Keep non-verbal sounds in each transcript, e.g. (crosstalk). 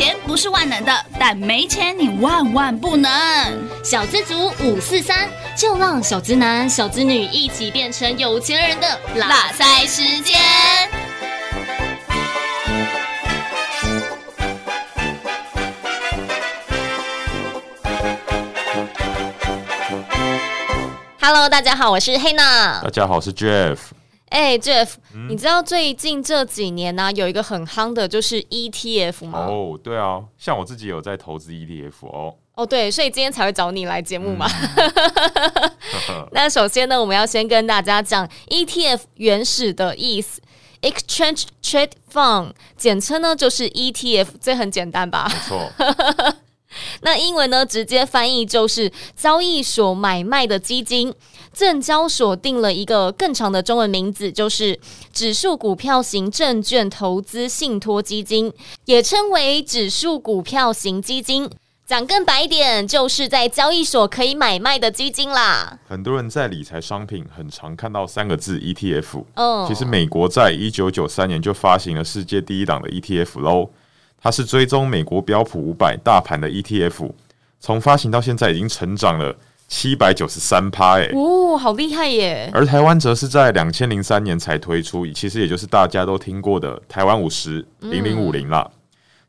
钱不是万能的，但没钱你万万不能。小资族五四三，就让小资男、小资女一起变成有钱人的拉塞时间。Hello，大家好，我是黑娜。大家好，我是 Jeff。哎、欸、，Jeff，、嗯、你知道最近这几年呢、啊，有一个很夯的，就是 ETF 吗？哦，对啊，像我自己有在投资 ETF 哦。哦，对，所以今天才会找你来节目嘛。嗯、(laughs) (laughs) 那首先呢，我们要先跟大家讲 ETF 原始的意思，Exchange Trade Fund，简称呢就是 ETF，这很简单吧？没错。(laughs) 那英文呢，直接翻译就是交易所买卖的基金。证交所定了一个更长的中文名字，就是指数股票型证券投资信托基金，也称为指数股票型基金。讲更白一点，就是在交易所可以买卖的基金啦。很多人在理财商品很常看到三个字 ETF。哦，其实美国在一九九三年就发行了世界第一档的 ETF 喽。它是追踪美国标普五百大盘的 ETF，从发行到现在已经成长了七百九十三趴，哎，哦，好厉害耶！而台湾则是在两千零三年才推出，其实也就是大家都听过的台湾五十零零五零啦。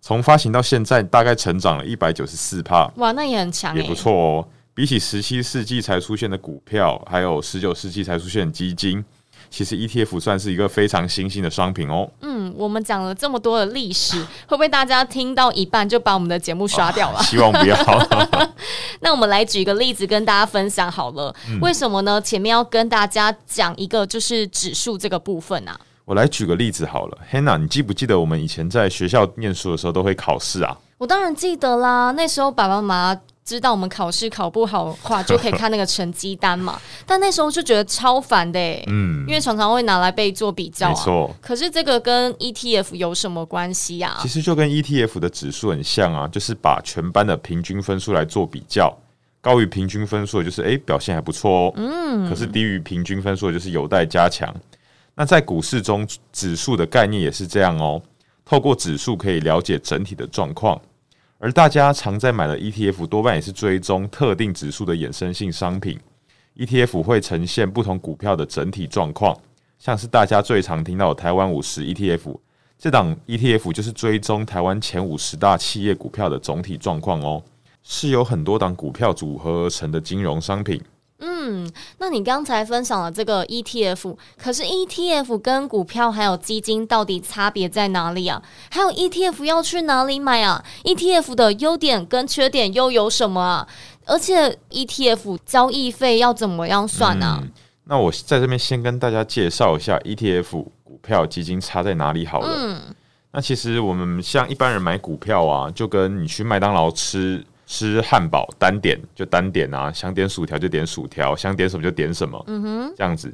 从、嗯、发行到现在，大概成长了一百九十四趴，哇，那也很强，也不错哦。比起十七世纪才出现的股票，还有十九世纪才出现的基金。其实 ETF 算是一个非常新兴的商品哦。嗯，我们讲了这么多的历史，会不会大家听到一半就把我们的节目刷掉了？啊、希望不要。(laughs) 那我们来举一个例子跟大家分享好了。嗯、为什么呢？前面要跟大家讲一个就是指数这个部分啊。我来举个例子好了，Hannah，你记不记得我们以前在学校念书的时候都会考试啊？我当然记得啦，那时候爸爸妈妈。知道我们考试考不好的话，就可以看那个成绩单嘛。但那时候就觉得超烦的，嗯，因为常常会拿来被做比较啊。没错。可是这个跟 ETF 有什么关系啊？其实就跟 ETF 的指数很像啊，就是把全班的平均分数来做比较，高于平均分数的就是哎表现还不错哦，嗯。可是低于平均分数的就是有待加强。那在股市中，指数的概念也是这样哦，透过指数可以了解整体的状况。而大家常在买的 ETF 多半也是追踪特定指数的衍生性商品，ETF 会呈现不同股票的整体状况，像是大家最常听到的台湾五十 ETF，这档 ETF 就是追踪台湾前五十大企业股票的总体状况哦，是由很多档股票组合而成的金融商品。嗯，那你刚才分享了这个 ETF，可是 ETF 跟股票还有基金到底差别在哪里啊？还有 ETF 要去哪里买啊？ETF 的优点跟缺点又有什么啊？而且 ETF 交易费要怎么样算呢？啊嗯？那我在这边先跟大家介绍一下 ETF 股票基金差在哪里好了。嗯，那其实我们像一般人买股票啊，就跟你去麦当劳吃。吃汉堡单点就单点啊，想点薯条就点薯条，想点什么就点什么，嗯哼，这样子。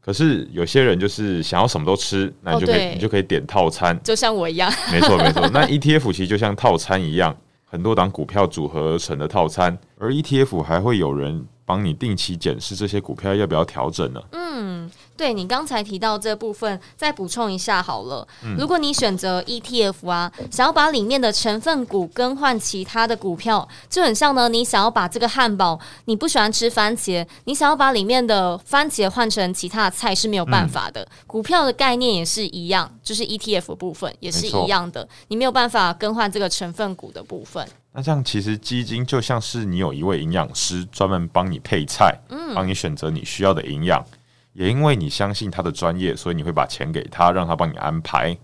可是有些人就是想要什么都吃，那你就可以、哦、你就可以点套餐，就像我一样。没错没错，(laughs) 那 ETF 其实就像套餐一样，很多档股票组合而成的套餐，而 ETF 还会有人帮你定期检视这些股票要不要调整呢？嗯。对，你刚才提到这部分，再补充一下好了。如果你选择 ETF 啊，想要把里面的成分股更换其他的股票，就很像呢。你想要把这个汉堡，你不喜欢吃番茄，你想要把里面的番茄换成其他的菜是没有办法的。嗯、股票的概念也是一样，就是 ETF 部分也是一样的，你没有办法更换这个成分股的部分。那这样其实基金就像是你有一位营养师专门帮你配菜，嗯，帮你选择你需要的营养。也因为你相信他的专业，所以你会把钱给他，让他帮你安排。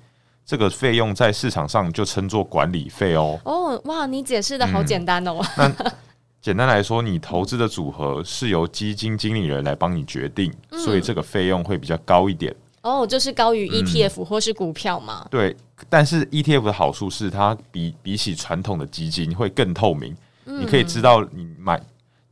这个费用在市场上就称作管理费哦。哦，哇，你解释的好简单哦。嗯、那 (laughs) 简单来说，你投资的组合是由基金经理人来帮你决定，嗯、所以这个费用会比较高一点。哦，就是高于 ETF 或是股票嘛、嗯？对，但是 ETF 的好处是它比比起传统的基金会更透明，嗯、你可以知道你买。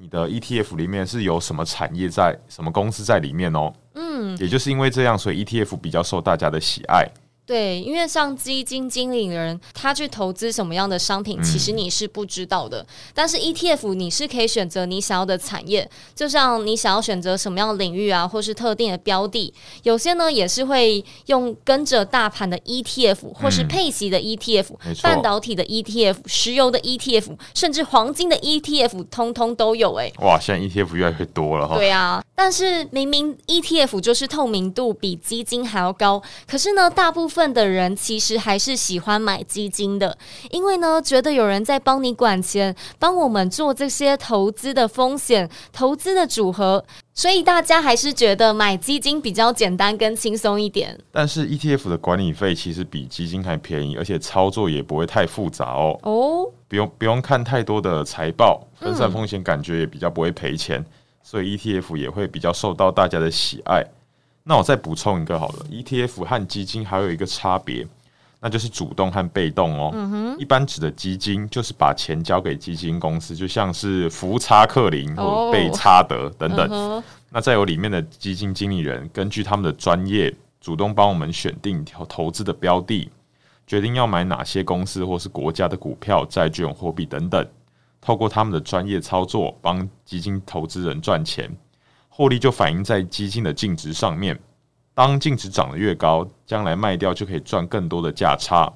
你的 ETF 里面是有什么产业在，什么公司在里面哦？嗯，也就是因为这样，所以 ETF 比较受大家的喜爱。对，因为像基金经理人，他去投资什么样的商品，其实你是不知道的。嗯、但是 ETF 你是可以选择你想要的产业，就像你想要选择什么样的领域啊，或是特定的标的，有些呢也是会用跟着大盘的 ETF，或是配息的 ETF，、嗯、半导体的 ETF，石油的 ETF，甚至黄金的 ETF，通通都有哎、欸。哇，现在 ETF 越来越多了哈。对啊，但是明明 ETF 就是透明度比基金还要高，可是呢，大部分。份的人其实还是喜欢买基金的，因为呢，觉得有人在帮你管钱，帮我们做这些投资的风险、投资的组合，所以大家还是觉得买基金比较简单跟轻松一点。但是 ETF 的管理费其实比基金还便宜，而且操作也不会太复杂哦。哦，不用不用看太多的财报，分散风险，感觉也比较不会赔钱，嗯、所以 ETF 也会比较受到大家的喜爱。那我再补充一个好了，ETF 和基金还有一个差别，那就是主动和被动哦。嗯，一般指的基金就是把钱交给基金公司，就像是福差克林或贝差德等等。哦，那再有里面的基金经理人根据他们的专业，主动帮我们选定投投资的标的，决定要买哪些公司或是国家的股票、债券、货币等等，透过他们的专业操作，帮基金投资人赚钱。获利就反映在基金的净值上面，当净值涨得越高，将来卖掉就可以赚更多的价差。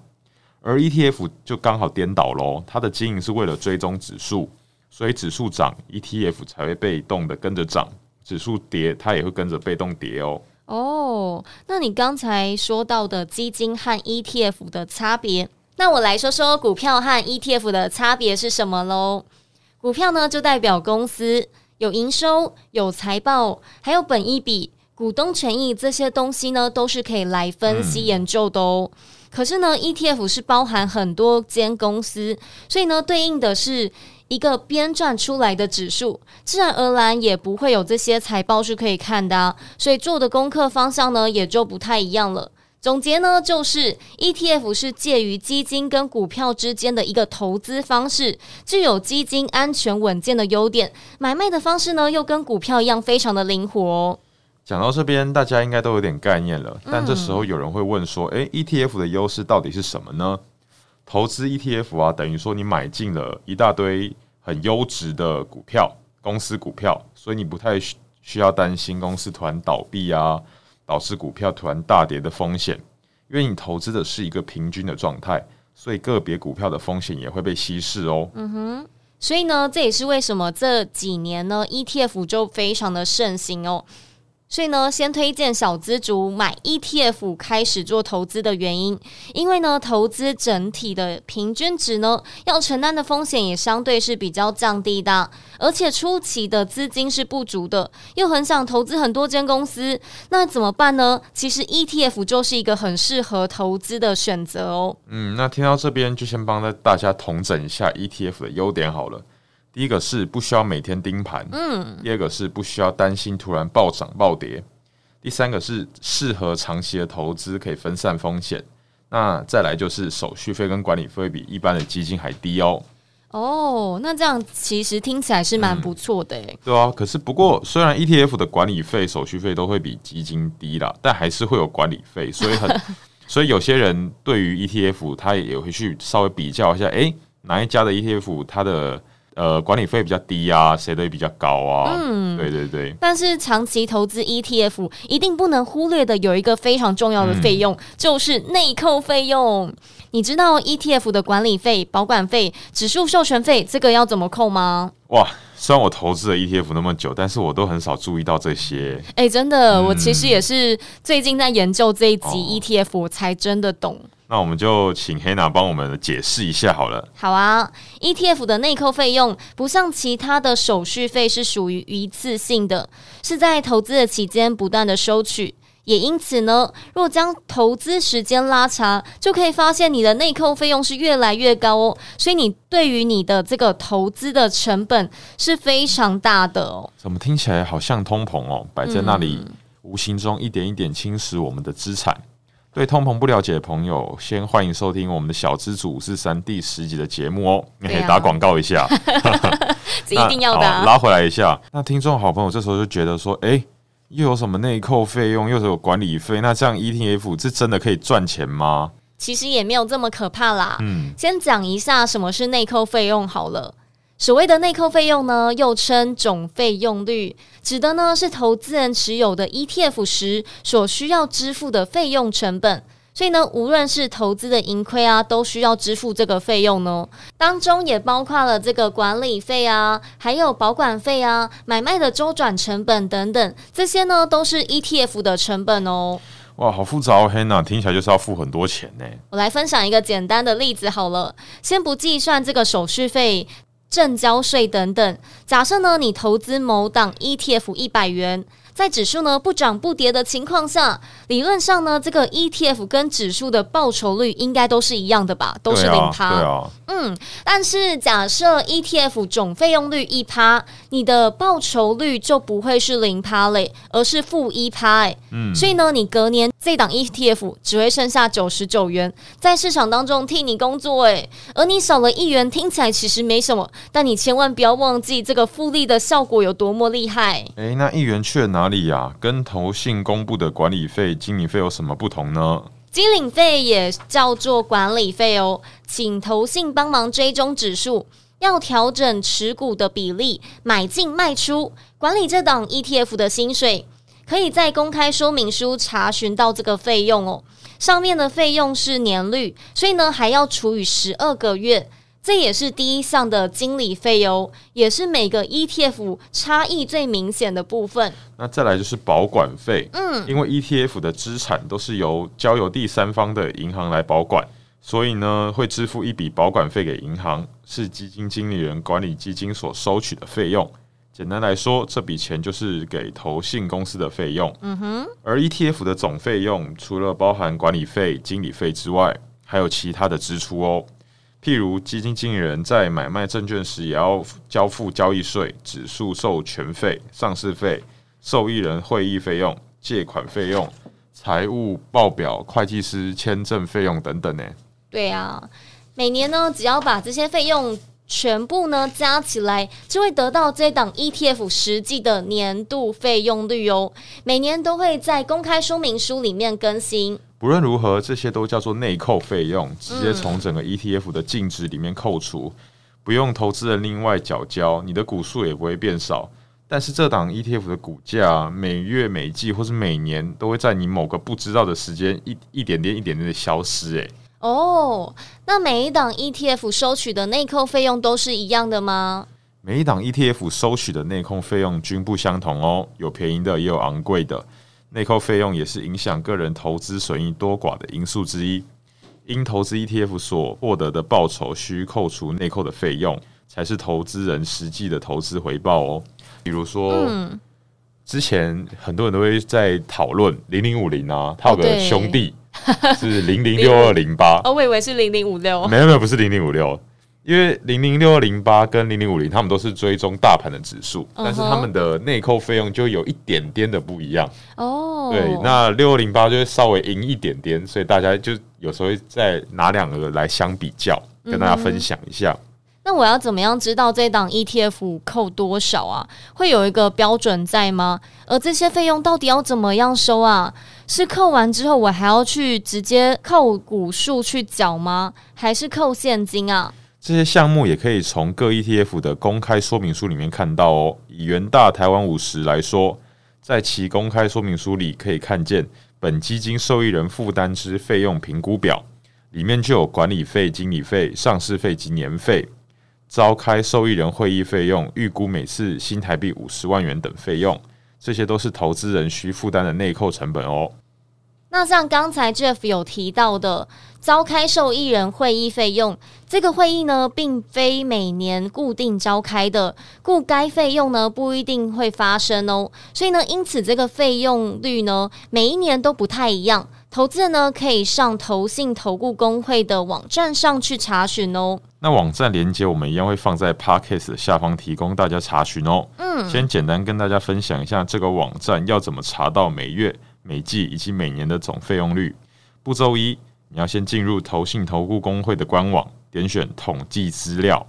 而 ETF 就刚好颠倒喽，它的经营是为了追踪指数，所以指数涨，ETF 才会被动的跟着涨；指数跌，它也会跟着被动跌哦。哦，那你刚才说到的基金和 ETF 的差别，那我来说说股票和 ETF 的差别是什么喽？股票呢，就代表公司。有营收、有财报，还有本益比、股东权益这些东西呢，都是可以来分析研究的哦。嗯、可是呢，ETF 是包含很多间公司，所以呢，对应的是一个编撰出来的指数，自然而然也不会有这些财报是可以看的啊，所以做的功课方向呢，也就不太一样了。总结呢，就是 ETF 是介于基金跟股票之间的一个投资方式，具有基金安全稳健的优点。买卖的方式呢，又跟股票一样，非常的灵活哦。讲到这边，大家应该都有点概念了。但这时候有人会问说：“诶，ETF 的优势到底是什么呢？”投资 ETF 啊，等于说你买进了一大堆很优质的股票，公司股票，所以你不太需要担心公司突然倒闭啊。导致股票突然大跌的风险，因为你投资的是一个平均的状态，所以个别股票的风险也会被稀释哦。嗯哼，所以呢，这也是为什么这几年呢，ETF 就非常的盛行哦。所以呢，先推荐小资族买 ETF 开始做投资的原因，因为呢，投资整体的平均值呢，要承担的风险也相对是比较降低的，而且初期的资金是不足的，又很想投资很多间公司，那怎么办呢？其实 ETF 就是一个很适合投资的选择哦。嗯，那听到这边就先帮大家统整一下 ETF 的优点好了。第一个是不需要每天盯盘，嗯，第二个是不需要担心突然暴涨暴跌，第三个是适合长期的投资，可以分散风险。那再来就是手续费跟管理费比一般的基金还低哦。哦，那这样其实听起来是蛮不错的诶、嗯。对啊，可是不过虽然 ETF 的管理费、手续费都会比基金低啦，但还是会有管理费，所以很，(laughs) 所以有些人对于 ETF 他也会去稍微比较一下，诶、欸，哪一家的 ETF 它的。呃，管理费比较低啊，谁的也比较高啊？嗯，对对对。但是长期投资 ETF 一定不能忽略的有一个非常重要的费用，嗯、就是内扣费用。你知道 ETF 的管理费、保管费、指数授权费这个要怎么扣吗？哇，虽然我投资了 ETF 那么久，但是我都很少注意到这些。哎、欸，真的，嗯、我其实也是最近在研究这一集 ETF，我才真的懂。哦那我们就请黑娜帮我们解释一下好了。好啊，ETF 的内扣费用不像其他的手续费是属于一次性的，是在投资的期间不断的收取。也因此呢，若将投资时间拉长，就可以发现你的内扣费用是越来越高哦。所以你对于你的这个投资的成本是非常大的哦。怎么听起来好像通膨哦？摆在那里，无形中一点一点侵蚀我们的资产。对通膨不了解的朋友，先欢迎收听我们的小资主五四三第十集的节目哦。你可以打广告一下，(laughs) 一定要的。拉回来一下，那听众好朋友这时候就觉得说，哎又有什么内扣费用，又有管理费，那这样 ETF 这真的可以赚钱吗？其实也没有这么可怕啦。嗯，先讲一下什么是内扣费用好了。所谓的内扣费用呢，又称总费用率，指的呢是投资人持有的 ETF 时所需要支付的费用成本。所以呢，无论是投资的盈亏啊，都需要支付这个费用呢。当中也包括了这个管理费啊，还有保管费啊，买卖的周转成本等等，这些呢都是 ETF 的成本哦。哇，好复杂哦，Hannah，听起来就是要付很多钱呢。我来分享一个简单的例子好了，先不计算这个手续费、证交税等等。假设呢，你投资某档 ETF 一百元。在指数呢不涨不跌的情况下，理论上呢，这个 ETF 跟指数的报酬率应该都是一样的吧？都是零趴。对啊。嗯，但是假设 ETF 总费用率一趴，你的报酬率就不会是零趴嘞，而是负一趴哎。嗯。所以呢，你隔年这档 ETF 只会剩下九十九元，在市场当中替你工作哎。而你少了一元，听起来其实没什么，但你千万不要忘记这个复利的效果有多么厉害。哎，那一元去了哪？哪里呀？跟投信公布的管理费、经理费有什么不同呢？经理费也叫做管理费哦，请投信帮忙追踪指数，要调整持股的比例，买进卖出，管理这档 ETF 的薪水，可以在公开说明书查询到这个费用哦。上面的费用是年率，所以呢还要除以十二个月。这也是第一项的经理费哦，也是每个 ETF 差异最明显的部分。那再来就是保管费，嗯，因为 ETF 的资产都是由交由第三方的银行来保管，所以呢会支付一笔保管费给银行，是基金经理人管理基金所收取的费用。简单来说，这笔钱就是给投信公司的费用。嗯哼，而 ETF 的总费用除了包含管理费、经理费之外，还有其他的支出哦。譬如基金经理人在买卖证券时，也要交付交易税、指数授权费、上市费、受益人会议费用、借款费用、财务报表、会计师签证费用等等呢。对啊，每年呢，只要把这些费用全部呢加起来，就会得到这档 ETF 实际的年度费用率哦。每年都会在公开说明书里面更新。不论如何，这些都叫做内扣费用，直接从整个 ETF 的净值里面扣除，不用投资人另外缴交，你的股数也不会变少。但是这档 ETF 的股价每月、每季或是每年都会在你某个不知道的时间一一点点、一点点的消失。诶，哦，那每一档 ETF 收取的内扣费用都是一样的吗？每一档 ETF 收取的内扣费用均不相同哦，有便宜的，也有昂贵的。内扣费用也是影响个人投资损益多寡的因素之一。因投资 ETF 所获得的报酬需扣除内扣的费用，才是投资人实际的投资回报哦。比如说，嗯、之前很多人都会在讨论零零五零啊，他有个兄弟是 (laughs) 零零六二零八。哦，我以为是零零五六。没有没有，不是零零五六。因为零零六二零八跟零零五零，他们都是追踪大盘的指数，但是他们的内扣费用就有一点点的不一样。哦，对，那六二零八就会稍微赢一点点，所以大家就有时候会再拿两个来相比较，跟大家分享一下。那我要怎么样知道这档 ETF 扣多少啊？会有一个标准在吗？而这些费用到底要怎么样收啊？是扣完之后我还要去直接扣股数去缴吗？还是扣现金啊？这些项目也可以从各 ETF 的公开说明书里面看到哦。以元大台湾五十来说，在其公开说明书里可以看见本基金受益人负担之费用评估表，里面就有管理费、经理费、上市费及年费，召开受益人会议费用，预估每次新台币五十万元等费用，这些都是投资人需负担的内扣成本哦。那像刚才 Jeff 有提到的，召开受益人会议费用，这个会议呢，并非每年固定召开的，故该费用呢不一定会发生哦。所以呢，因此这个费用率呢，每一年都不太一样。投资人呢，可以上投信投顾工会的网站上去查询哦。那网站连接我们一样会放在 Podcast 的下方，提供大家查询哦。嗯，先简单跟大家分享一下这个网站要怎么查到每月。每季以及每年的总费用率。步骤一，你要先进入投信投顾公会的官网，点选统计资料，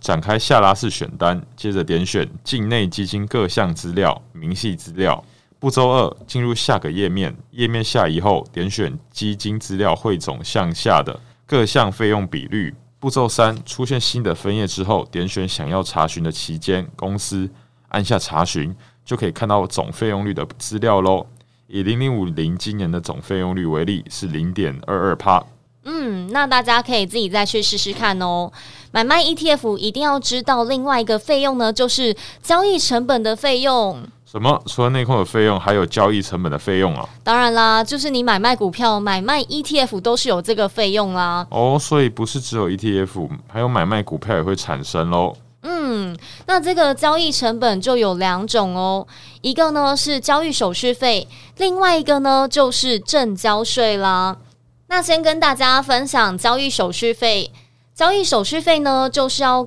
展开下拉式选单，接着点选境内基金各项资料、明细资料，步骤二，进入下个页面，页面下移后，点选基金资料汇总项下的各项费用比率。步骤三，出现新的分页之后，点选想要查询的期间、公司，按下查询，就可以看到总费用率的资料喽。以零零五零今年的总费用率为例，是零点二二帕。嗯，那大家可以自己再去试试看哦。买卖 ETF 一定要知道另外一个费用呢，就是交易成本的费用。什么？除了内控的费用，还有交易成本的费用啊？当然啦，就是你买卖股票、买卖 ETF 都是有这个费用啦。哦，所以不是只有 ETF，还有买卖股票也会产生喽。嗯，那这个交易成本就有两种哦，一个呢是交易手续费，另外一个呢就是证交税啦。那先跟大家分享交易手续费，交易手续费呢就是要。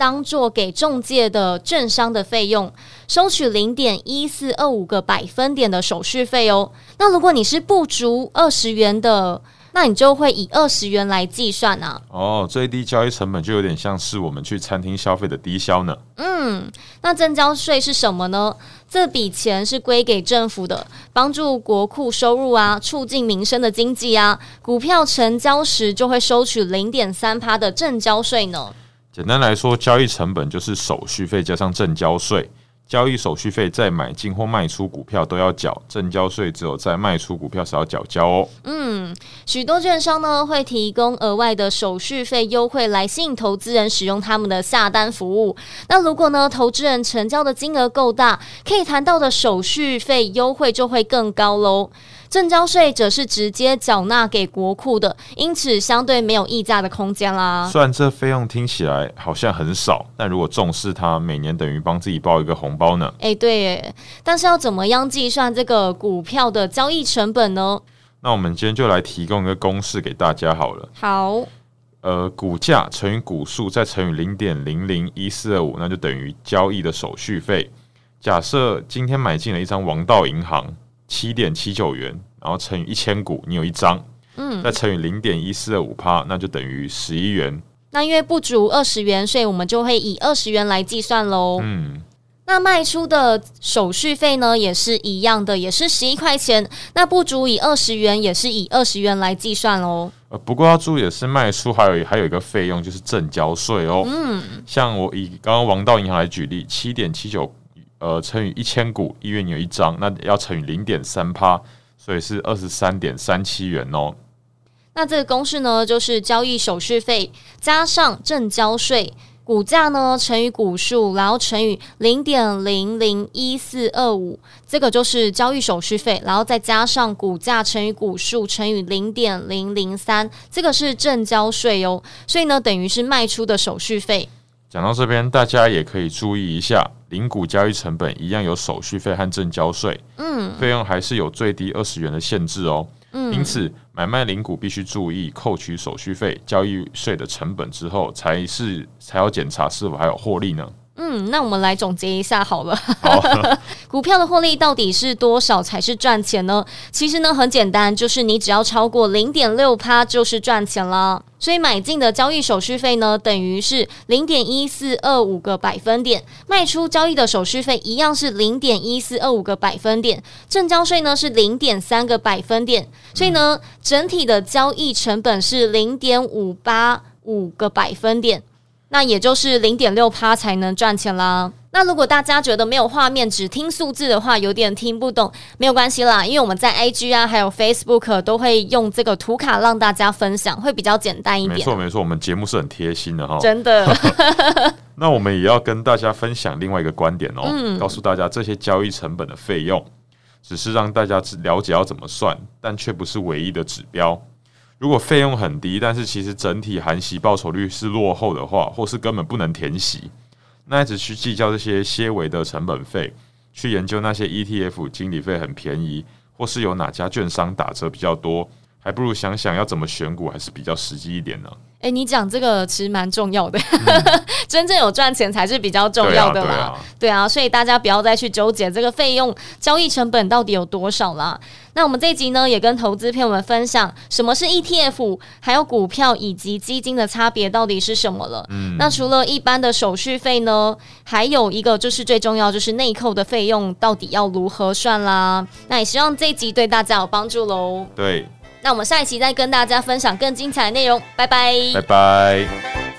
当做给中介的券商的费用，收取零点一四二五个百分点的手续费哦。那如果你是不足二十元的，那你就会以二十元来计算啊。哦，最低交易成本就有点像是我们去餐厅消费的低消呢。嗯，那证交税是什么呢？这笔钱是归给政府的，帮助国库收入啊，促进民生的经济啊。股票成交时就会收取零点三趴的证交税呢。简单来说，交易成本就是手续费加上证交税。交易手续费在买进或卖出股票都要缴，正交税只有在卖出股票时要缴交哦。嗯，许多券商呢会提供额外的手续费优惠来吸引投资人使用他们的下单服务。那如果呢投资人成交的金额够大，可以谈到的手续费优惠就会更高喽。证交税则是直接缴纳给国库的，因此相对没有溢价的空间啦。虽然这费用听起来好像很少，但如果重视它，每年等于帮自己包一个红包呢。哎，对耶，但是要怎么样计算这个股票的交易成本呢？那我们今天就来提供一个公式给大家好了。好，呃，股价乘以股数再乘以零点零零一四二五，那就等于交易的手续费。假设今天买进了一张王道银行。七点七九元，然后乘以一千股，你有一张，嗯，再乘以零点一四二五趴，那就等于十一元。那因为不足二十元，所以我们就会以二十元来计算喽。嗯，那卖出的手续费呢，也是一样的，也是十一块钱。那不足以二十元，也是以二十元来计算喽。呃，不过要注意的是，卖出还有还有一个费用，就是正交税哦。嗯，像我以刚刚王道银行来举例，七点七九。呃，乘以一千股，一元有一张，那要乘以零点三趴，所以是二十三点三七元哦。那这个公式呢，就是交易手续费加上证交税，股价呢乘以股数，然后乘以零点零零一四二五，这个就是交易手续费，然后再加上股价乘以股数乘以零点零零三，这个是证交税哦。所以呢，等于是卖出的手续费。讲到这边，大家也可以注意一下，零股交易成本一样有手续费和证交税，嗯，费用还是有最低二十元的限制哦，嗯，因此买卖零股必须注意扣取手续费、交易税的成本之后，才是才要检查是否还有获利呢。嗯，那我们来总结一下好了。好 (laughs) (laughs) 股票的获利到底是多少才是赚钱呢？其实呢很简单，就是你只要超过零点六趴就是赚钱了。所以买进的交易手续费呢，等于是零点一四二五个百分点；卖出交易的手续费一样是零点一四二五个百分点。正交税呢是零点三个百分点。所以呢，整体的交易成本是零点五八五个百分点。那也就是零点六趴才能赚钱啦。那如果大家觉得没有画面，只听数字的话，有点听不懂，没有关系啦，因为我们在 IG 啊，还有 Facebook 都会用这个图卡让大家分享，会比较简单一点。没错没错，我们节目是很贴心的哈。真的。(laughs) 那我们也要跟大家分享另外一个观点哦，嗯，告诉大家这些交易成本的费用，只是让大家了解要怎么算，但却不是唯一的指标。如果费用很低，但是其实整体含息报酬率是落后的话，或是根本不能填息，那一直去计较这些些微的成本费，去研究那些 ETF 经理费很便宜，或是有哪家券商打折比较多，还不如想想要怎么选股，还是比较实际一点呢。哎、欸，你讲这个其实蛮重要的，嗯、(laughs) 真正有赚钱才是比较重要的啦。对啊，对啊，对啊，所以大家不要再去纠结这个费用、交易成本到底有多少啦。那我们这一集呢，也跟投资朋友们分享什么是 ETF，还有股票以及基金的差别到底是什么了。嗯，那除了一般的手续费呢，还有一个就是最重要，就是内扣的费用到底要如何算啦。那也希望这一集对大家有帮助喽。对。那我们下一期再跟大家分享更精彩的内容，拜拜，拜拜。